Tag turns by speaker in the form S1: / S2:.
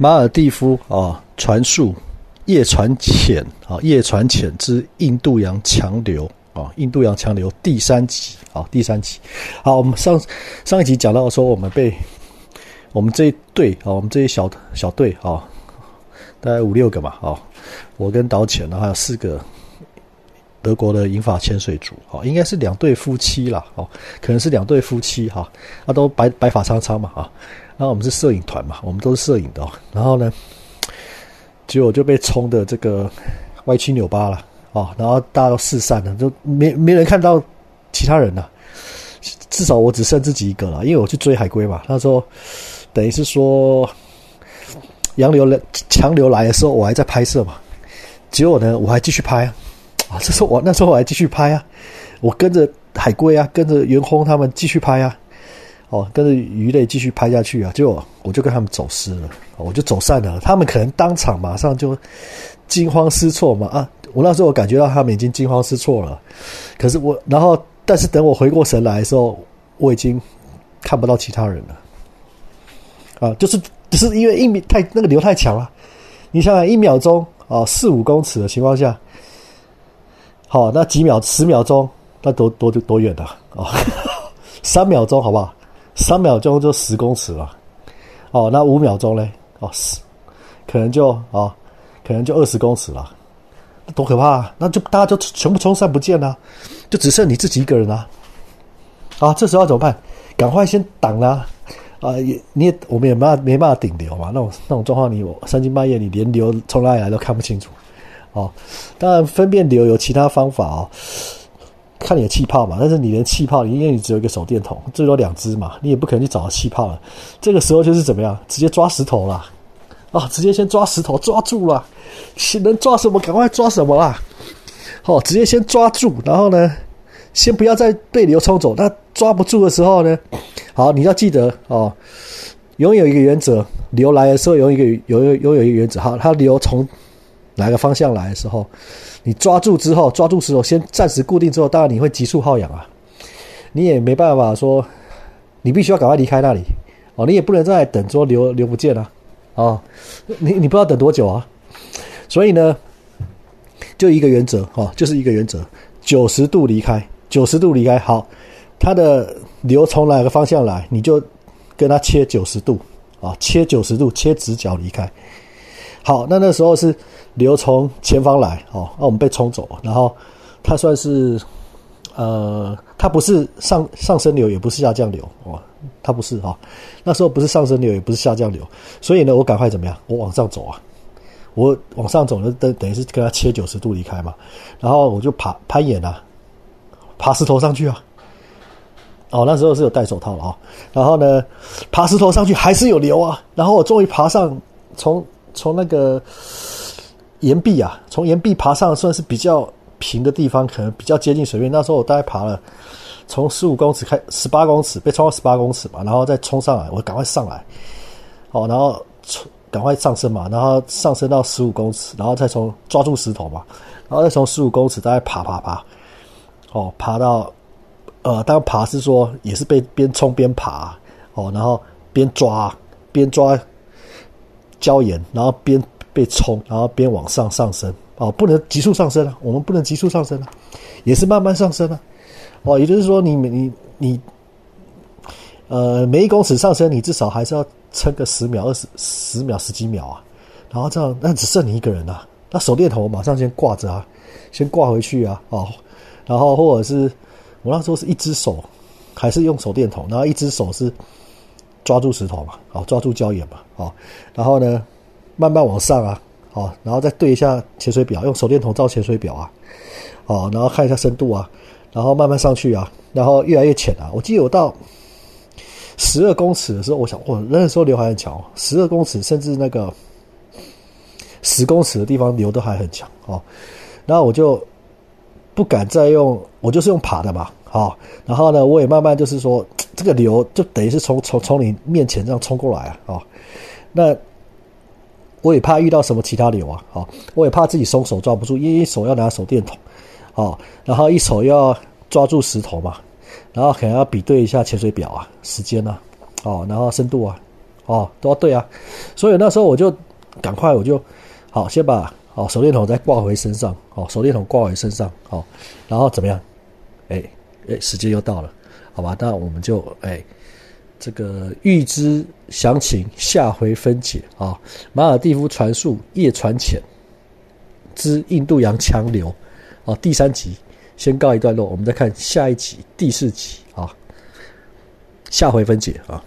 S1: 马尔蒂夫啊，传述夜船浅啊，夜船浅之印度洋强流啊，印度洋强流第三集啊，第三集。好，我们上上一集讲到说，我们被我们这一队啊，我们这一小小队啊，大概五六个嘛啊，我跟导潜呢还有四个德国的银发潜水族啊，应该是两对夫妻啦哦，可能是两对夫妻哈，啊都白白发苍苍嘛啊。然后我们是摄影团嘛，我们都是摄影的。然后呢，结果就被冲的这个歪七扭八了啊！然后大家都四散了，就没没人看到其他人了。至少我只剩自己一个了，因为我去追海龟嘛。那时候等于是说洋流来、强流来的时候，我还在拍摄嘛。结果呢，我还继续拍！啊，这时候我那时候我还继续拍啊，我跟着海龟啊，跟着袁轰他们继续拍啊。哦，跟着鱼类继续拍下去啊，就我就跟他们走失了，我就走散了。他们可能当场马上就惊慌失措嘛啊！我那时候我感觉到他们已经惊慌失措了，可是我，然后但是等我回过神来的时候，我已经看不到其他人了。啊，就是就是因为一米太那个流太强了，你想想一秒钟啊四五公尺的情况下，好，那几秒十秒钟那多多多远的啊？三秒钟好不好？三秒钟就十公尺了，哦，那五秒钟嘞，哦，十，可能就哦，可能就二十公尺了，多可怕！啊！那就大家就全部冲散不见了，就只剩你自己一个人了。啊，这时候怎么办？赶快先挡啦！啊，也你也我们也没办法没办法顶流嘛，那种那种状况，你三更半夜你连流从哪里来都看不清楚。哦，当然分辨流有其他方法哦。看你的气泡嘛，但是你连气泡，因为你只有一个手电筒，最多两只嘛，你也不可能去找气泡了。这个时候就是怎么样，直接抓石头了，啊，直接先抓石头，抓住了，能抓什么赶快抓什么啦，好，直接先抓住，然后呢，先不要再被流冲走。那抓不住的时候呢，好，你要记得哦，拥有一个原则，流来的时候有一个有有有有一个原则，好，它流从哪个方向来的时候。你抓住之后，抓住石头，先暂时固定之后，当然你会急速耗氧啊，你也没办法说，你必须要赶快离开那里。哦，你也不能再等说流流不见了啊，你你不知道等多久啊，所以呢，就一个原则哦，就是一个原则，九十度离开，九十度离开，好，它的流从哪个方向来，你就跟它切九十度。啊，切九十度，切直角离开，好，那那时候是。流从前方来，哦，那我们被冲走，然后它算是，呃，它不是上上升流，也不是下降流，哦，它不是哈，那时候不是上升流，也不是下降流，所以呢，我赶快怎么样？我往上走啊，我往上走呢，等等于是跟它切九十度离开嘛，然后我就爬攀岩啊，爬石头上去啊，哦，那时候是有戴手套了啊，然后呢，爬石头上去还是有流啊，然后我终于爬上，从从那个。岩壁啊，从岩壁爬上算是比较平的地方，可能比较接近水面。那时候我大概爬了从十五公尺开，十八公尺被冲到十八公尺嘛，然后再冲上来，我赶快上来，哦，然后赶快上升嘛，然后上升到十五公尺，然后再从抓住石头嘛，然后再从十五公尺大概爬爬爬，哦，爬到呃，当爬是说也是被边冲边爬，哦，然后边抓边抓礁岩，然后边。被冲，然后边往上上升。哦，不能急速上升啊，我们不能急速上升啊，也是慢慢上升啊，哦，也就是说，你你你，呃，每一公尺上升，你至少还是要撑个十秒、二十十秒、十几秒啊，然后这样，那只剩你一个人啊，那手电筒马上先挂着啊，先挂回去啊，哦，然后或者是我那时候是一只手还是用手电筒，然后一只手是抓住石头嘛，哦，抓住礁岩嘛，哦，然后呢？慢慢往上啊，好，然后再对一下潜水表，用手电筒照潜水表啊，好，然后看一下深度啊，然后慢慢上去啊，然后越来越浅啊。我记得我到十二公尺的时候，我想，哇，那时候流还很强，十二公尺甚至那个十公尺的地方流都还很强哦。然后我就不敢再用，我就是用爬的嘛，好，然后呢，我也慢慢就是说，这个流就等于是从从从你面前这样冲过来啊，哦，那。我也怕遇到什么其他流啊，哦，我也怕自己松手抓不住，因为一手要拿手电筒，哦，然后一手要抓住石头嘛，然后可能要比对一下潜水表啊，时间啊，哦，然后深度啊，哦，都要对啊。所以那时候我就赶快我就好先把哦手电筒再挂回身上，哦手电筒挂回身上，哦，然后怎么样？哎哎，时间又到了，好吧？那我们就哎这个预知详情，下回分解啊。马尔蒂夫传述夜船浅之印度洋强流，啊，第三集先告一段落，我们再看下一集第四集啊，下回分解啊。